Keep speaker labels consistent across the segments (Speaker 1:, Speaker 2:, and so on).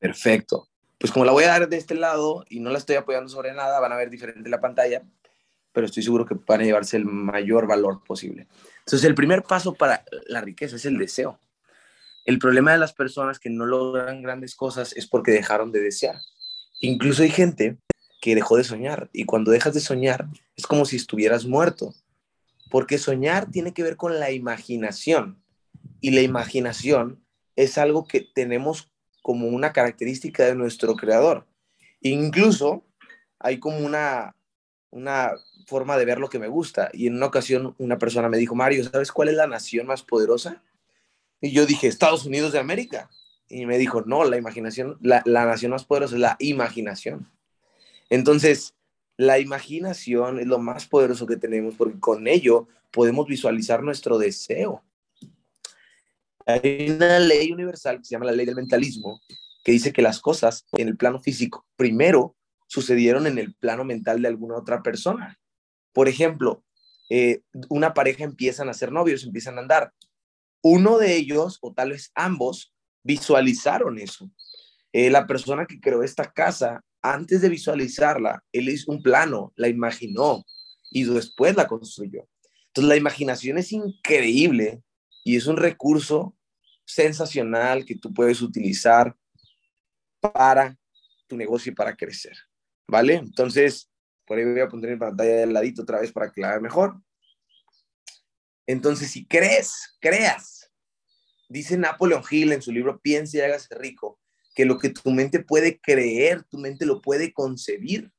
Speaker 1: Perfecto. Pues como la voy a dar de este lado y no la estoy apoyando sobre nada, van a ver diferente la pantalla, pero estoy seguro que van a llevarse el mayor valor posible. Entonces, el primer paso para la riqueza es el deseo. El problema de las personas que no logran grandes cosas es porque dejaron de desear. Incluso hay gente que dejó de soñar y cuando dejas de soñar es como si estuvieras muerto, porque soñar tiene que ver con la imaginación y la imaginación es algo que tenemos como una característica de nuestro creador. Incluso hay como una, una forma de ver lo que me gusta. Y en una ocasión una persona me dijo, Mario, ¿sabes cuál es la nación más poderosa? Y yo dije, Estados Unidos de América. Y me dijo, no, la imaginación, la, la nación más poderosa es la imaginación. Entonces, la imaginación es lo más poderoso que tenemos porque con ello podemos visualizar nuestro deseo. Hay una ley universal que se llama la ley del mentalismo, que dice que las cosas en el plano físico primero sucedieron en el plano mental de alguna otra persona. Por ejemplo, eh, una pareja empiezan a ser novios, empiezan a andar. Uno de ellos, o tal vez ambos, visualizaron eso. Eh, la persona que creó esta casa, antes de visualizarla, él hizo un plano, la imaginó y después la construyó. Entonces, la imaginación es increíble y es un recurso sensacional que tú puedes utilizar para tu negocio y para crecer, ¿vale? Entonces, por ahí voy a poner en pantalla del ladito otra vez para aclarar mejor. Entonces, si crees, creas, dice Napoleon Hill en su libro Piense y hágase rico, que lo que tu mente puede creer, tu mente lo puede concebir.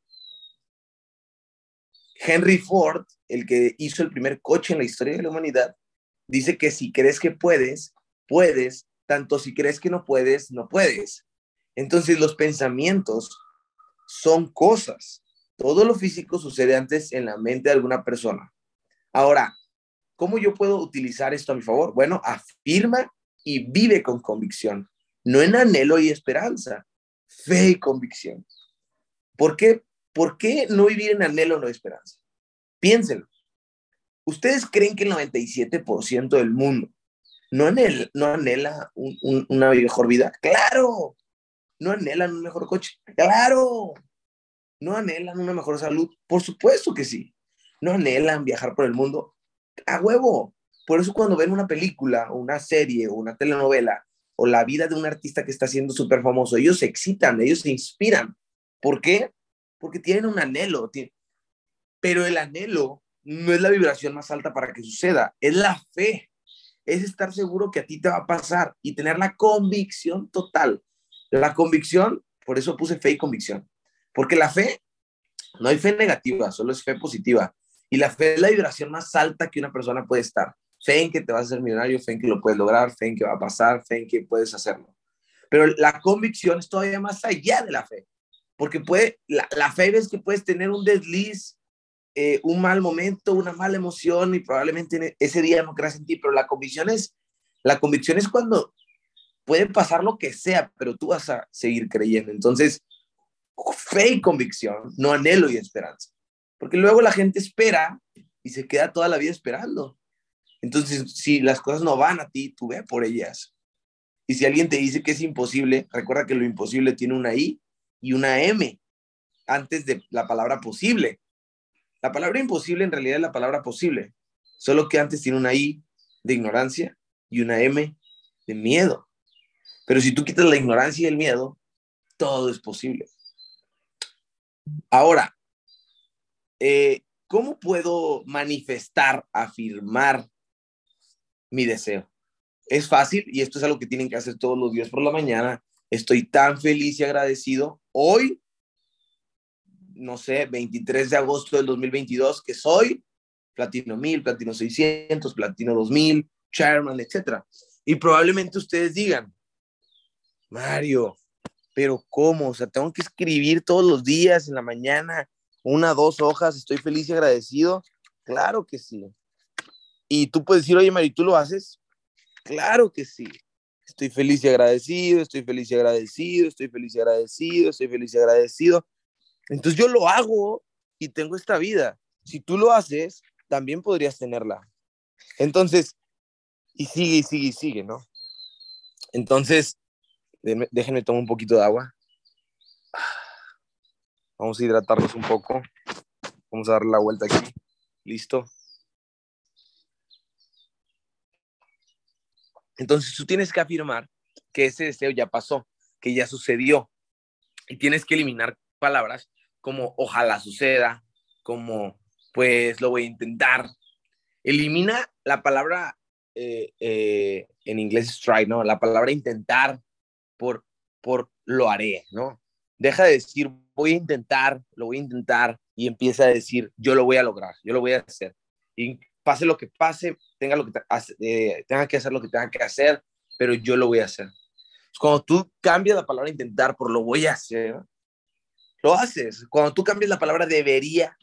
Speaker 1: Henry Ford, el que hizo el primer coche en la historia de la humanidad, dice que si crees que puedes, puedes, tanto si crees que no puedes, no puedes. Entonces los pensamientos son cosas. Todo lo físico sucede antes en la mente de alguna persona. Ahora, ¿cómo yo puedo utilizar esto a mi favor? Bueno, afirma y vive con convicción, no en anhelo y esperanza, fe y convicción. ¿Por qué? ¿Por qué no vivir en anhelo o no esperanza? Piénsenlo. ¿Ustedes creen que el 97% del mundo no anhela, no anhela una mejor vida? Claro. ¿No anhelan un mejor coche? Claro. ¿No anhelan una mejor salud? Por supuesto que sí. ¿No anhelan viajar por el mundo? A huevo. Por eso cuando ven una película, o una serie, o una telenovela, o la vida de un artista que está siendo súper famoso, ellos se excitan, ellos se inspiran. ¿Por qué? Porque tienen un anhelo. Pero el anhelo no es la vibración más alta para que suceda, es la fe, es estar seguro que a ti te va a pasar y tener la convicción total. La convicción, por eso puse fe y convicción, porque la fe, no hay fe negativa, solo es fe positiva. Y la fe es la vibración más alta que una persona puede estar. Fe en que te vas a hacer millonario, fe en que lo puedes lograr, fe en que va a pasar, fe en que puedes hacerlo. Pero la convicción es todavía más allá de la fe, porque puede, la, la fe es que puedes tener un desliz, eh, un mal momento, una mala emoción y probablemente ese día no creas en ti, pero la convicción es, la convicción es cuando puede pasar lo que sea, pero tú vas a seguir creyendo. Entonces, fe y convicción, no anhelo y esperanza. Porque luego la gente espera y se queda toda la vida esperando. Entonces, si las cosas no van a ti, tú ve por ellas. Y si alguien te dice que es imposible, recuerda que lo imposible tiene una I y una M antes de la palabra posible. La palabra imposible en realidad es la palabra posible, solo que antes tiene una I de ignorancia y una M de miedo. Pero si tú quitas la ignorancia y el miedo, todo es posible. Ahora, eh, ¿cómo puedo manifestar, afirmar mi deseo? Es fácil y esto es algo que tienen que hacer todos los días por la mañana. Estoy tan feliz y agradecido. Hoy no sé, 23 de agosto del 2022, que soy Platino 1000, Platino 600, Platino 2000, Chairman, etc. Y probablemente ustedes digan, Mario, pero ¿cómo? O sea, tengo que escribir todos los días en la mañana, una, dos hojas, estoy feliz y agradecido. Claro que sí. Y tú puedes decir, oye, Mario, ¿tú lo haces? Claro que sí. Estoy feliz y agradecido, estoy feliz y agradecido, estoy feliz y agradecido, estoy feliz y agradecido. Entonces yo lo hago y tengo esta vida. Si tú lo haces, también podrías tenerla. Entonces, y sigue y sigue y sigue, ¿no? Entonces, déjenme tomar un poquito de agua. Vamos a hidratarnos un poco. Vamos a darle la vuelta aquí. Listo. Entonces tú tienes que afirmar que ese deseo ya pasó, que ya sucedió. Y tienes que eliminar palabras como ojalá suceda, como pues lo voy a intentar. Elimina la palabra eh, eh, en inglés try, ¿no? La palabra intentar por, por lo haré, ¿no? Deja de decir voy a intentar, lo voy a intentar y empieza a decir yo lo voy a lograr, yo lo voy a hacer. Y pase lo que pase, tenga, lo que, eh, tenga que hacer lo que tenga que hacer, pero yo lo voy a hacer. Cuando tú cambias la palabra intentar por lo voy a hacer, lo haces. Cuando tú cambias la palabra debería,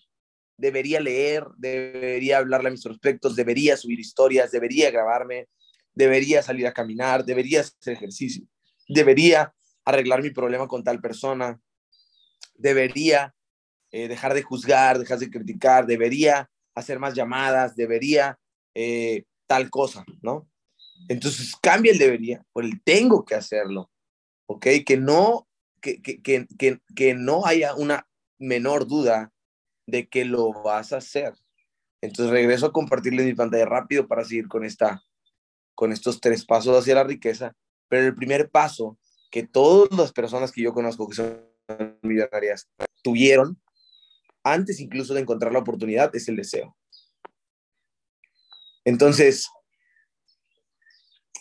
Speaker 1: debería leer, debería hablarle a mis prospectos, debería subir historias, debería grabarme, debería salir a caminar, debería hacer ejercicio, debería arreglar mi problema con tal persona, debería eh, dejar de juzgar, dejar de criticar, debería hacer más llamadas, debería eh, tal cosa, ¿no? Entonces cambia el debería por el tengo que hacerlo, ¿ok? Que no, que, que, que, que no haya una menor duda de que lo vas a hacer. Entonces regreso a compartirles mi pantalla rápido para seguir con, esta, con estos tres pasos hacia la riqueza. Pero el primer paso que todas las personas que yo conozco que son millonarias tuvieron antes incluso de encontrar la oportunidad es el deseo. Entonces,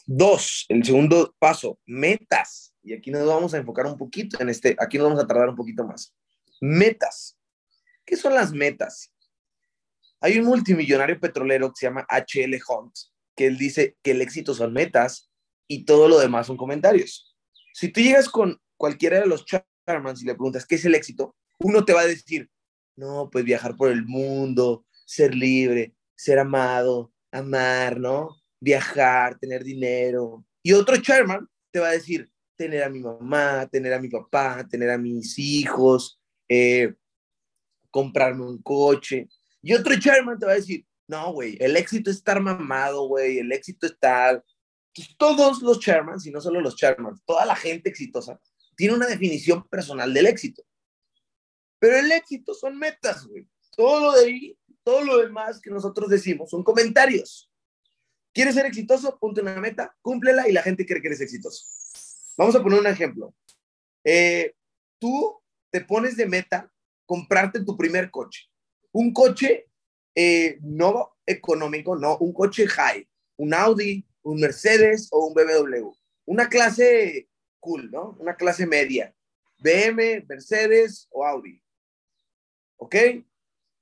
Speaker 1: dos, el segundo paso, metas. Y aquí nos vamos a enfocar un poquito en este, aquí nos vamos a tardar un poquito más. Metas. ¿Qué son las metas? Hay un multimillonario petrolero que se llama HL Hunt, que él dice que el éxito son metas y todo lo demás son comentarios. Si tú llegas con cualquiera de los Charmans y le preguntas, ¿qué es el éxito? Uno te va a decir, no, pues viajar por el mundo, ser libre, ser amado, amar, ¿no? Viajar, tener dinero. Y otro Charman te va a decir, tener a mi mamá, tener a mi papá, tener a mis hijos, eh, comprarme un coche. Y otro Charman te va a decir, no, güey, el éxito es estar mamado, güey, el éxito es estar... todos los Charmans, y no solo los Charmans, toda la gente exitosa, tiene una definición personal del éxito. Pero el éxito son metas, güey. Todo lo de ahí, todo lo demás que nosotros decimos son comentarios. ¿Quieres ser exitoso? Ponte una meta, cúmplela y la gente cree que eres exitoso. Vamos a poner un ejemplo. Eh, tú te pones de meta comprarte tu primer coche. Un coche eh, no económico, no, un coche high, un Audi, un Mercedes o un BMW. Una clase cool, ¿no? Una clase media. BM, Mercedes o Audi. ¿Ok?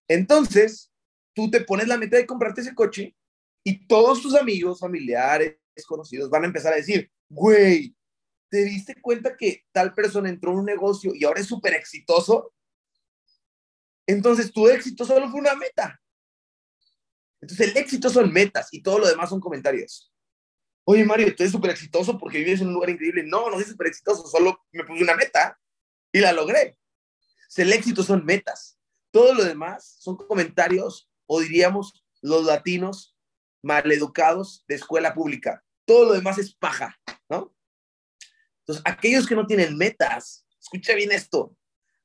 Speaker 1: Entonces, tú te pones la meta de comprarte ese coche y todos tus amigos, familiares, conocidos van a empezar a decir, güey, ¿te diste cuenta que tal persona entró en un negocio y ahora es súper exitoso? Entonces, tu éxito solo fue una meta. Entonces, el éxito son metas y todo lo demás son comentarios. Oye, Mario, tú eres súper exitoso porque vives en un lugar increíble. No, no soy súper exitoso, solo me puse una meta y la logré. el éxito son metas. Todo lo demás son comentarios o diríamos los latinos maleducados de escuela pública. Todo lo demás es paja. Entonces, aquellos que no tienen metas, escucha bien esto,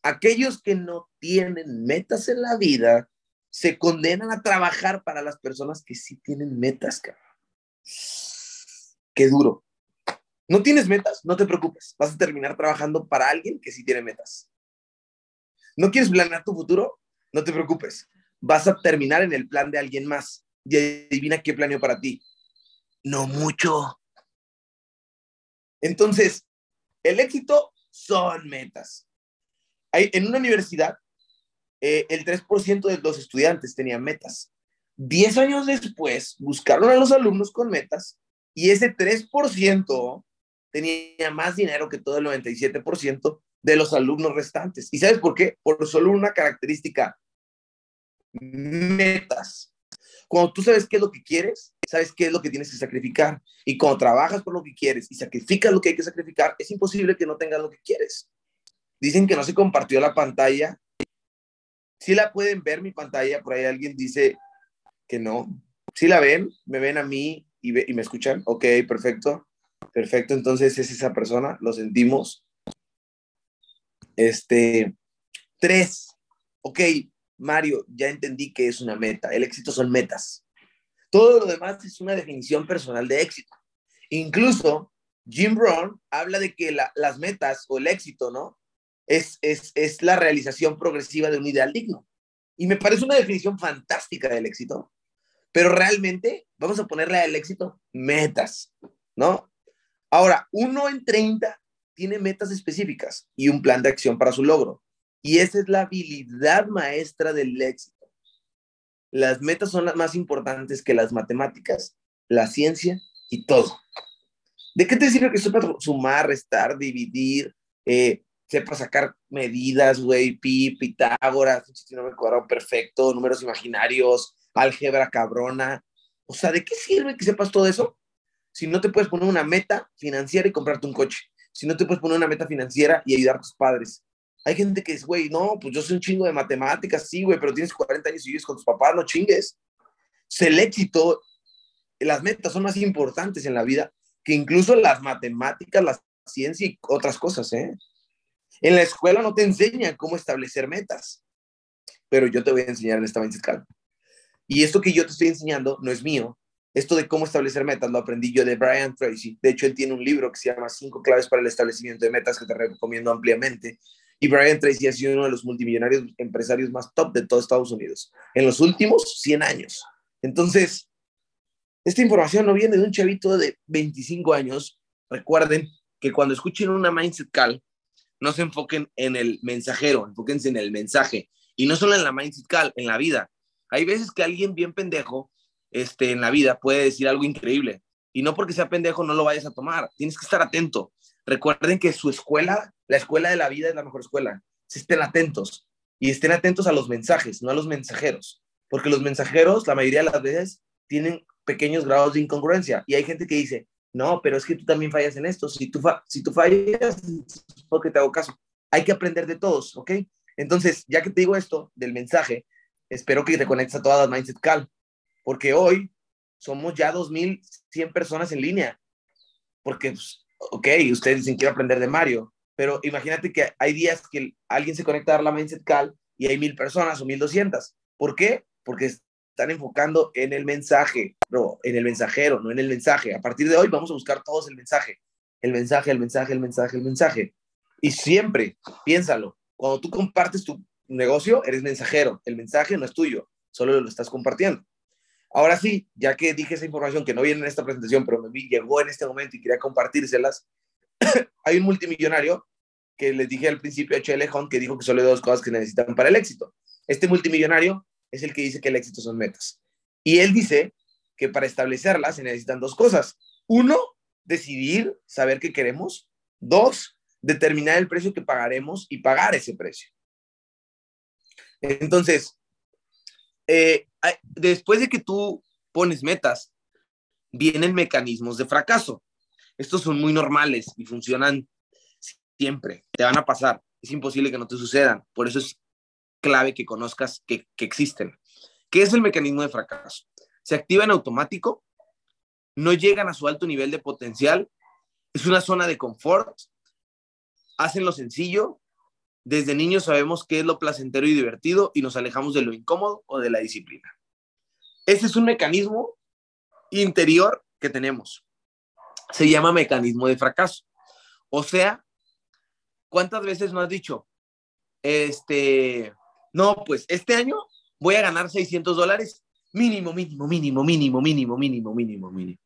Speaker 1: aquellos que no tienen metas en la vida se condenan a trabajar para las personas que sí tienen metas, cabrón. Qué duro. ¿No tienes metas? No te preocupes. Vas a terminar trabajando para alguien que sí tiene metas. ¿No quieres planear tu futuro? No te preocupes. Vas a terminar en el plan de alguien más. Y adivina qué planeó para ti. No mucho. Entonces, el éxito son metas. En una universidad, eh, el 3% de los estudiantes tenían metas. Diez años después, buscaron a los alumnos con metas y ese 3% tenía más dinero que todo el 97% de los alumnos restantes. ¿Y sabes por qué? Por solo una característica, metas. Cuando tú sabes qué es lo que quieres, sabes qué es lo que tienes que sacrificar. Y cuando trabajas por lo que quieres y sacrificas lo que hay que sacrificar, es imposible que no tengas lo que quieres. Dicen que no se compartió la pantalla. Si la pueden ver mi pantalla, por ahí alguien dice que no. Si la ven, me ven a mí y, y me escuchan. Ok, perfecto. Perfecto, entonces es esa persona, lo sentimos. Este, tres, ok, Mario, ya entendí que es una meta. El éxito son metas. Todo lo demás es una definición personal de éxito. Incluso Jim Brown habla de que las metas o el éxito, ¿no? Es, es, es la realización progresiva de un ideal digno. Y me parece una definición fantástica del éxito. Pero realmente vamos a ponerle al éxito metas, ¿no? Ahora, uno en 30 tiene metas específicas y un plan de acción para su logro. Y esa es la habilidad maestra del éxito. Las metas son las más importantes que las matemáticas, la ciencia y todo. ¿De qué te sirve que sepas sumar, restar, dividir, eh, sepa sacar medidas, güey, pi, Pitágoras, me acuerdo, perfecto, números imaginarios, álgebra cabrona? O sea, ¿de qué sirve que sepas todo eso si no te puedes poner una meta financiera y comprarte un coche? Si no te puedes poner una meta financiera y ayudar a tus padres, hay gente que dice, güey, no, pues yo soy un chingo de matemáticas, sí, güey, pero tienes 40 años y vives con tus papás, no chingues. el éxito, las metas son más importantes en la vida que incluso las matemáticas, la ciencia y otras cosas, ¿eh? En la escuela no te enseñan cómo establecer metas, pero yo te voy a enseñar en esta mente Y esto que yo te estoy enseñando no es mío. Esto de cómo establecer metas lo aprendí yo de Brian Tracy. De hecho, él tiene un libro que se llama Cinco claves para el establecimiento de metas que te recomiendo ampliamente. Y Brian Tracy ha sido uno de los multimillonarios empresarios más top de todo Estados Unidos en los últimos 100 años. Entonces, esta información no viene de un chavito de 25 años. Recuerden que cuando escuchen una Mindset Call, no se enfoquen en el mensajero, enfóquense en el mensaje. Y no solo en la Mindset Call, en la vida. Hay veces que alguien bien pendejo este, en la vida puede decir algo increíble. Y no porque sea pendejo no lo vayas a tomar. Tienes que estar atento. Recuerden que su escuela, la escuela de la vida es la mejor escuela. Si estén atentos y estén atentos a los mensajes, no a los mensajeros, porque los mensajeros la mayoría de las veces tienen pequeños grados de incongruencia y hay gente que dice, no, pero es que tú también fallas en esto. Si tú, si tú fallas, es porque te hago caso. Hay que aprender de todos, ¿ok? Entonces, ya que te digo esto del mensaje, espero que te conectes a todas Mindset Cal, porque hoy somos ya 2.100 personas en línea, porque pues, ok, ustedes dicen quiero aprender de Mario, pero imagínate que hay días que alguien se conecta a la Mindset Call y hay mil personas o mil doscientas. ¿Por qué? Porque están enfocando en el mensaje, no, en el mensajero, no en el mensaje. A partir de hoy vamos a buscar todos el mensaje. El mensaje, el mensaje, el mensaje, el mensaje. Y siempre, piénsalo, cuando tú compartes tu negocio, eres mensajero. El mensaje no es tuyo, solo lo estás compartiendo. Ahora sí, ya que dije esa información que no viene en esta presentación, pero me vi, llegó en este momento y quería compartírselas, hay un multimillonario que les dije al principio, H.L. Hunt, que dijo que solo hay dos cosas que necesitan para el éxito. Este multimillonario es el que dice que el éxito son metas. Y él dice que para establecerlas se necesitan dos cosas. Uno, decidir, saber qué queremos. Dos, determinar el precio que pagaremos y pagar ese precio. Entonces, eh, después de que tú pones metas, vienen mecanismos de fracaso. Estos son muy normales y funcionan siempre. Te van a pasar. Es imposible que no te sucedan. Por eso es clave que conozcas que, existen. ¿Qué es el mecanismo de fracaso? Se activa en automático, no llegan a su alto nivel de potencial, es una zona de confort, hacen lo sencillo, desde niños sabemos qué es lo placentero y divertido y nos alejamos de lo incómodo o de la disciplina. Ese es un mecanismo interior que tenemos. Se llama mecanismo de fracaso. O sea, ¿cuántas veces no has dicho, este, no, pues este año voy a ganar 600 dólares mínimo, mínimo, mínimo, mínimo, mínimo, mínimo, mínimo, mínimo?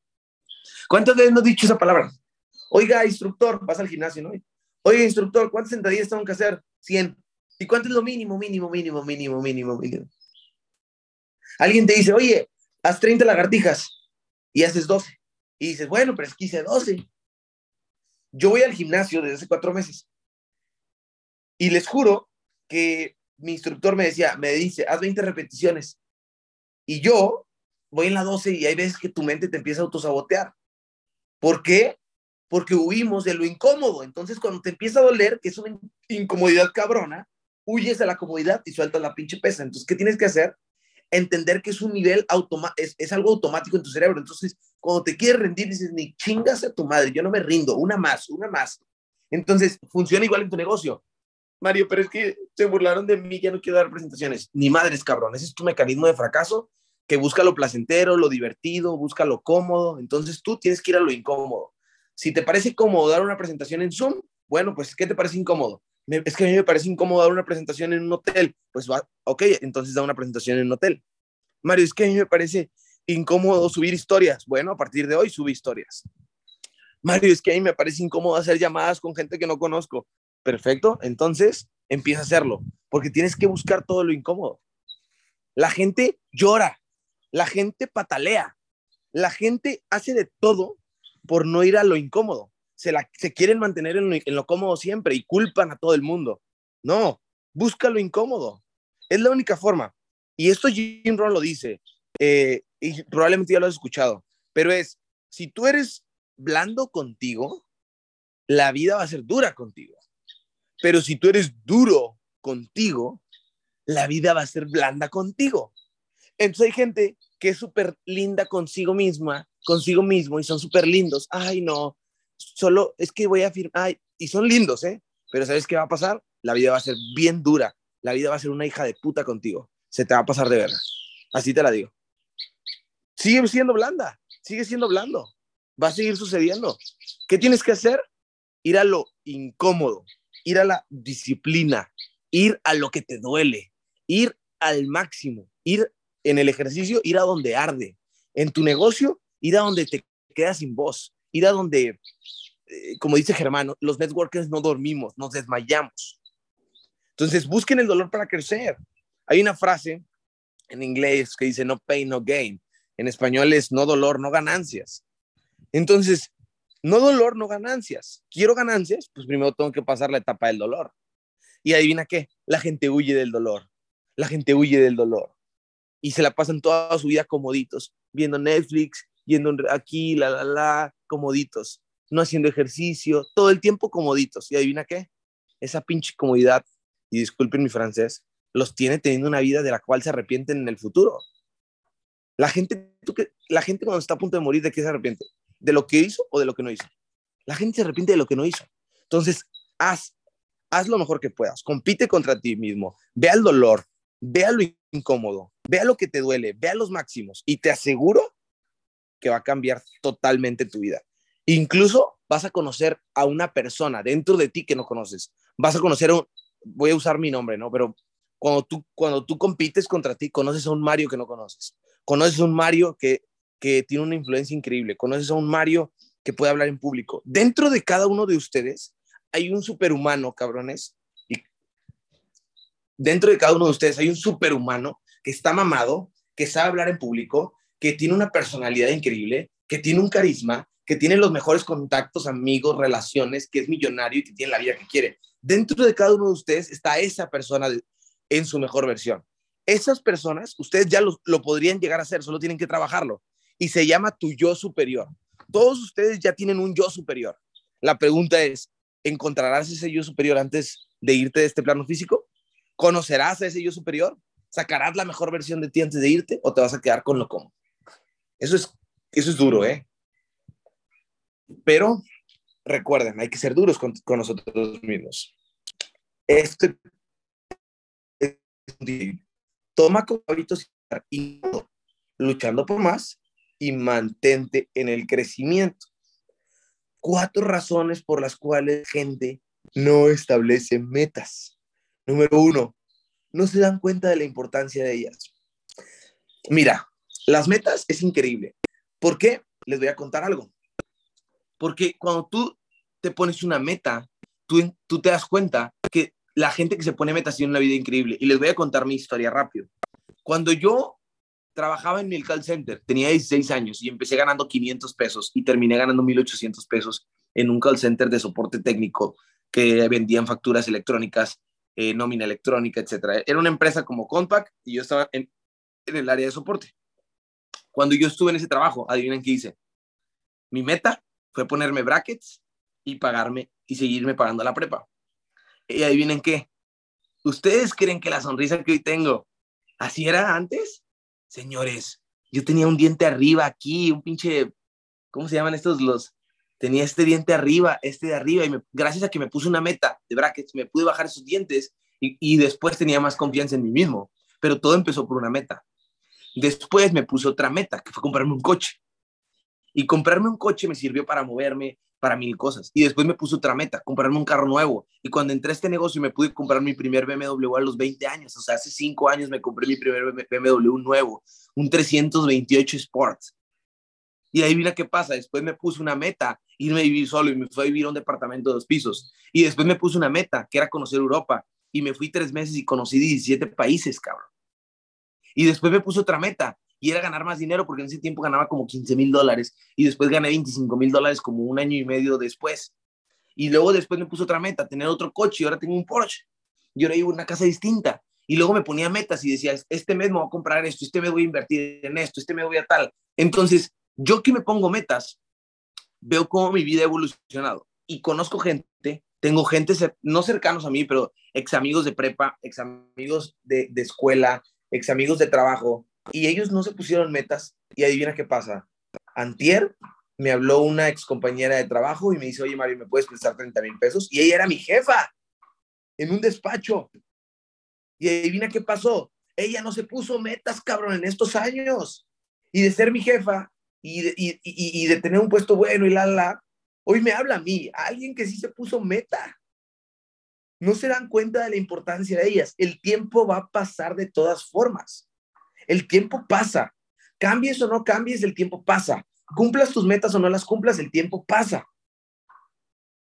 Speaker 1: ¿Cuántas veces no has dicho esa palabra? Oiga, instructor, vas al gimnasio, ¿no? Oye, instructor, ¿cuántas sentadillas tengo que hacer? 100. ¿Y cuánto es lo mínimo, mínimo, mínimo, mínimo, mínimo, mínimo? Alguien te dice, oye, haz 30 lagartijas y haces 12. Y dices, bueno, pero es que hice 12. Yo voy al gimnasio desde hace cuatro meses. Y les juro que mi instructor me decía, me dice, haz 20 repeticiones. Y yo voy en la 12 y hay veces que tu mente te empieza a autosabotear. ¿Por qué? Porque huimos de lo incómodo. Entonces, cuando te empieza a doler, que es una incomodidad cabrona, huyes de la comodidad y sueltas la pinche pesa. Entonces, ¿qué tienes que hacer? Entender que es un nivel automático, es, algo automático en tu cerebro. Entonces, Cuando te quieres rendir, dices, ni chingas a tu madre, yo no me rindo, una más, una más. Entonces, funciona igual en tu negocio. Mario, pero es que se burlaron de mí, ya no quiero dar presentaciones. Ni madres, cabrón, ese es tu mecanismo de fracaso, que busca lo placentero, lo divertido, busca lo cómodo. Entonces, tú tienes que ir a lo incómodo. Si te parece cómodo dar una presentación en Zoom, bueno, pues, ¿qué te parece incómodo? es que a mí me parece incómodo dar una presentación en un hotel. Pues va, ok, entonces da una presentación en un hotel. Mario, es que a mí me parece incómodo subir historias. Bueno, a partir de hoy sube historias. Mario, es que a mí me parece incómodo hacer llamadas con gente que no conozco. Perfecto, entonces empieza a hacerlo, porque tienes que buscar todo lo incómodo. La gente llora, la gente patalea, la gente hace de todo por no ir a lo incómodo se, la, se quieren mantener en lo, cómodo siempre y culpan a todo el mundo. No, busca lo incómodo. Es la única forma. Y esto Jim Rohn lo dice, eh, y probablemente ya lo has escuchado, pero es, si tú eres blando contigo, la vida va a ser dura contigo. Pero si tú eres duro contigo, la vida va a ser blanda contigo. Entonces hay gente que es súper linda consigo misma, consigo mismo, y son súper lindos. Ay, no, solo es que voy a firmar, y son lindos, ¿eh? Pero ¿sabes qué va a pasar? La vida va a ser bien dura, la vida va a ser una hija de puta contigo, se te va a pasar de verdad, así te la digo. Sigue siendo blanda, sigue siendo blando, va a seguir sucediendo. ¿Qué tienes que hacer? Ir a lo incómodo, ir a la disciplina, ir a lo que te duele, ir al máximo, ir en el ejercicio, ir a donde arde, en tu negocio, ir a donde te quedas sin voz, ir a donde, eh, como dice Germán, los networkers no dormimos, nos desmayamos. Entonces, busquen el dolor para crecer. Hay una frase en inglés que dice no pain, no gain. En español es no dolor, no ganancias. Entonces, no dolor, no ganancias. Quiero ganancias, pues primero tengo que pasar la etapa del dolor. Y adivina qué, la gente huye del dolor. La gente huye del dolor. Y se la pasan toda su vida comoditos, viendo Netflix, yendo aquí, la, la, la, comoditos, no haciendo ejercicio, todo el tiempo comoditos. ¿Y adivina qué? Esa pinche comodidad, y disculpen mi francés, los tiene teniendo una vida de la cual se arrepienten en el futuro. La gente, ¿tú la gente cuando está a punto de morir, ¿de qué se arrepiente? ¿De lo que hizo o de lo que no hizo? La gente se arrepiente de lo que no hizo. Entonces, haz, haz lo mejor que puedas, compite contra ti mismo, vea el dolor, vea lo incómodo, vea lo que te duele, vea los máximos y te aseguro que va a cambiar totalmente tu vida. Incluso vas a conocer a una persona dentro de ti que no conoces. Vas a conocer un, voy a usar mi nombre, ¿no? Pero cuando tú, cuando tú compites contra ti, conoces a un Mario que no conoces. Conoces a un Mario que, que tiene una influencia increíble. Conoces a un Mario que puede hablar en público. Dentro de cada uno de ustedes hay un superhumano, cabrones. Dentro de cada uno de ustedes hay un superhumano que está mamado, que sabe hablar en público, que tiene una personalidad increíble, que tiene un carisma, que tiene los mejores contactos, amigos, relaciones, que es millonario y que tiene la vida que quiere. Dentro de cada uno de ustedes está esa persona en su mejor versión. Esas personas, ustedes ya lo, podrían llegar a hacer, solo tienen que trabajarlo. Y se llama tu yo superior. Todos ustedes ya tienen un yo superior. La pregunta es, ¿encontrarás ese yo superior antes de irte de este plano físico? ¿Conocerás a ese yo superior? ¿Sacarás la mejor versión de ti antes de irte o te vas a quedar con lo cómodo? Eso es, eso es duro, ¿eh? Pero recuerden, hay que ser duros con, nosotros mismos. Este toma como hábitos y luchando por más y mantente en el crecimiento. Cuatro razones por las cuales gente no establece metas. Número uno, no se dan cuenta de la importancia de ellas. Mira, las metas es increíble. ¿Por qué? Les voy a contar algo. Porque cuando tú te pones una meta, tú, te das cuenta que la gente que se pone metas tiene una vida increíble. Y les voy a contar mi historia rápido. Cuando yo trabajaba en mi call center, tenía 16 años y empecé ganando 500 pesos y terminé ganando 1800 pesos en un call center de soporte técnico que vendían facturas electrónicas, eh, nómina electrónica, etc. Era una empresa como Compact y yo estaba en el área de soporte. Cuando yo estuve en ese trabajo, adivinen qué hice. Mi meta fue ponerme brackets y pagarme y seguirme pagando la prepa. Y adivinen qué. ¿Ustedes creen que la sonrisa que hoy tengo así era antes? Señores, yo tenía un diente arriba aquí, un pinche ¿cómo se llaman estos? Los, tenía este diente arriba, este de arriba, y gracias a que me puse una meta de brackets, me pude bajar esos dientes y, y después tenía más confianza en mí mismo. Pero todo empezó por una meta. Después me puse otra meta, que fue comprarme un coche. Y comprarme un coche me sirvió para moverme, para mil cosas. Y después me puse otra meta, comprarme un carro nuevo. Y cuando entré a este negocio me pude comprar mi primer BMW a los 20 años. O sea, hace 5 años me compré mi primer BMW nuevo, un 328 Sport. Y ahí vino qué pasa. Después me puse una meta, irme a vivir solo y me fui a vivir a un departamento de dos pisos. Y después me puse una meta, que era conocer Europa. Y me fui tres meses y conocí 17 países, cabrón. Y después me puse otra meta, y era ganar más dinero porque en ese tiempo ganaba como 15 mil dólares y después gané 25 mil dólares como un año y medio después. Y luego después me puso otra meta, tener otro coche y ahora tengo un Porsche. Y ahora vivo en una casa distinta. Y luego me ponía metas y decía, este mes me voy a comprar esto, este mes voy a invertir en esto, este mes voy a tal. Entonces, yo que me pongo metas, veo cómo mi vida ha evolucionado y conozco gente, tengo gente no cercanos a mí, pero ex amigos de prepa, ex amigos de, de escuela, ex amigos de trabajo, y ellos no se pusieron metas y adivina qué pasa. Antier me habló una ex compañera de trabajo y me dice, oye Mario, ¿me puedes prestar 30 mil pesos? Y ella era mi jefa en un despacho. Y adivina qué pasó. Ella no se puso metas, cabrón, en estos años. Y de ser mi jefa y de, y, de tener un puesto bueno y la, la, hoy me habla a mí, alguien que sí se puso meta. No se dan cuenta de la importancia de ellas. El tiempo va a pasar de todas formas. El tiempo pasa. Cambies o no cambies, el tiempo pasa. Cumplas tus metas o no las cumplas, el tiempo pasa.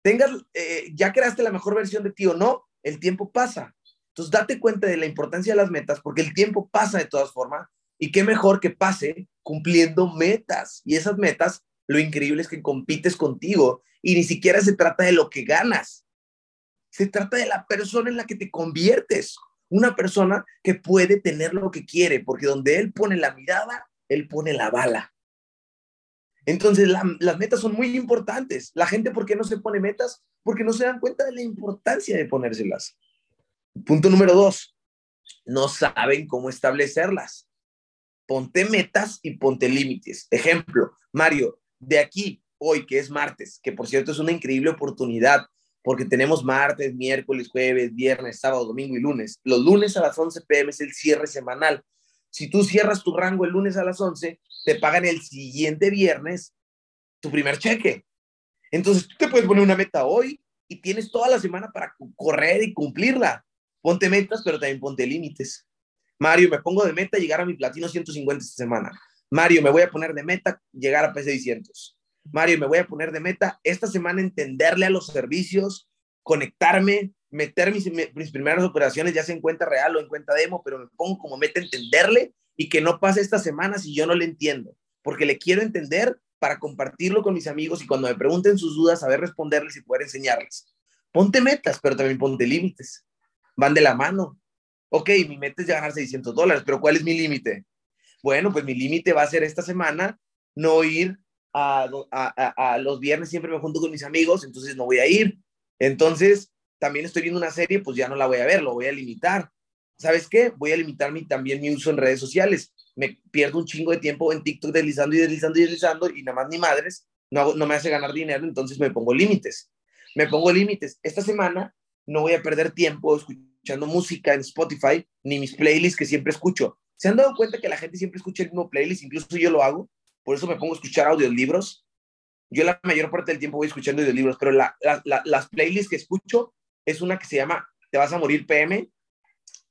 Speaker 1: Tengas, eh, ya creaste la mejor versión de ti o no, el tiempo pasa. Entonces, date cuenta de la importancia de las metas, porque el tiempo pasa de todas formas, y qué mejor que pase cumpliendo metas. Y esas metas, lo increíble es que compites contigo, y ni siquiera se trata de lo que ganas, se trata de la persona en la que te conviertes una persona que puede tener lo que quiere, porque donde él pone la mirada, él pone la bala. Entonces, las metas son muy importantes. La gente, ¿por qué no se pone metas? Porque no se dan cuenta de la importancia de ponérselas. Punto número dos, no saben cómo establecerlas. Ponte metas y ponte límites. Ejemplo, Mario, de aquí, hoy que es martes, que por cierto es una increíble oportunidad porque tenemos martes, miércoles, jueves, viernes, sábado, domingo y lunes. Los lunes a las 11 pm es el cierre semanal. Si tú cierras tu rango el lunes a las 11, te pagan el siguiente viernes tu primer cheque. Entonces tú te puedes poner una meta hoy y tienes toda la semana para correr y cumplirla. Ponte metas, pero también ponte límites. Mario, me pongo de meta llegar a mi platino 150 esta semana. Mario, me voy a poner de meta llegar a PC 600. Mario, me voy a poner de meta esta semana entenderle a los servicios, conectarme, meter mis, primeras operaciones, ya sea en cuenta real o en cuenta demo, pero me pongo como meta entenderle y que no pase esta semana si yo no le entiendo, porque le quiero entender para compartirlo con mis amigos y cuando me pregunten sus dudas, saber responderles y poder enseñarles. Ponte metas, pero también ponte límites. Van de la mano. Ok, mi meta es ganar 600 dólares, pero ¿cuál es mi límite? Bueno, pues mi límite va a ser esta semana no ir a, los viernes siempre me junto con mis amigos, entonces no voy a ir. Entonces, también estoy viendo una serie, pues ya no la voy a ver, lo voy a limitar. ¿Sabes qué? Voy a limitar mi, también mi uso en redes sociales. Me pierdo un chingo de tiempo en TikTok deslizando y deslizando y deslizando y nada más ni madres, no, no me hace ganar dinero, entonces me pongo límites. Me pongo límites. Esta semana no voy a perder tiempo escuchando música en Spotify, ni mis playlists que siempre escucho. ¿Se han dado cuenta que la gente siempre escucha el mismo playlist? Incluso yo lo hago por eso me pongo a escuchar audiolibros. Yo la mayor parte del tiempo voy escuchando audiolibros, pero la, las playlists que escucho es una que se llama Te vas a morir PM,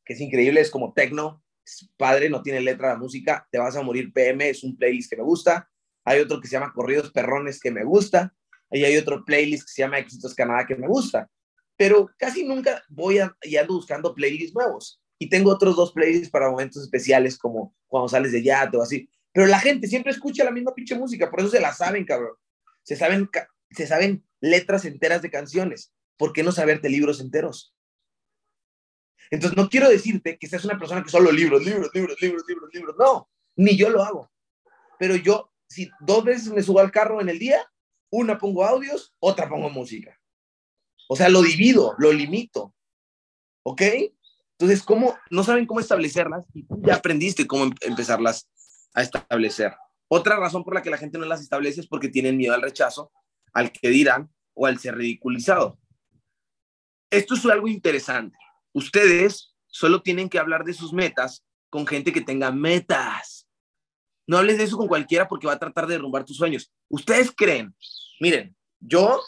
Speaker 1: que es increíble, es como techno, es padre, no tiene letra la música, Te vas a morir PM, es un playlist que me gusta. Hay otro que se llama Corridos Perrones que me gusta. Y hay otro playlist que se llama Éxitos Canadá que me gusta. Pero casi nunca voy a, y ando buscando playlists nuevos. Y tengo otros dos playlists para momentos especiales como cuando sales de yate o así. Pero la gente siempre escucha la misma pinche música, por eso se la saben, cabrón. Se saben, se saben letras enteras de canciones. ¿Por qué no saberte libros enteros? Entonces, no quiero decirte que seas una persona que solo libros, libros, libros, libros, libros, libros. No, ni yo lo hago. Pero yo, si dos veces me subo al carro en el día, una pongo audios, otra pongo música. O sea, lo divido, lo limito. ¿Ok? Entonces, ¿cómo no saben cómo establecerlas? Y ya aprendiste cómo em-, empezarlas a establecer. Otra razón por la que la gente no las establece es porque tienen miedo al rechazo, al que dirán o al ser ridiculizado. Esto es algo interesante. Ustedes solo tienen que hablar de sus metas con gente que tenga metas. No hables de eso con cualquiera porque va a tratar de derrumbar tus sueños. Ustedes creen, miren, yo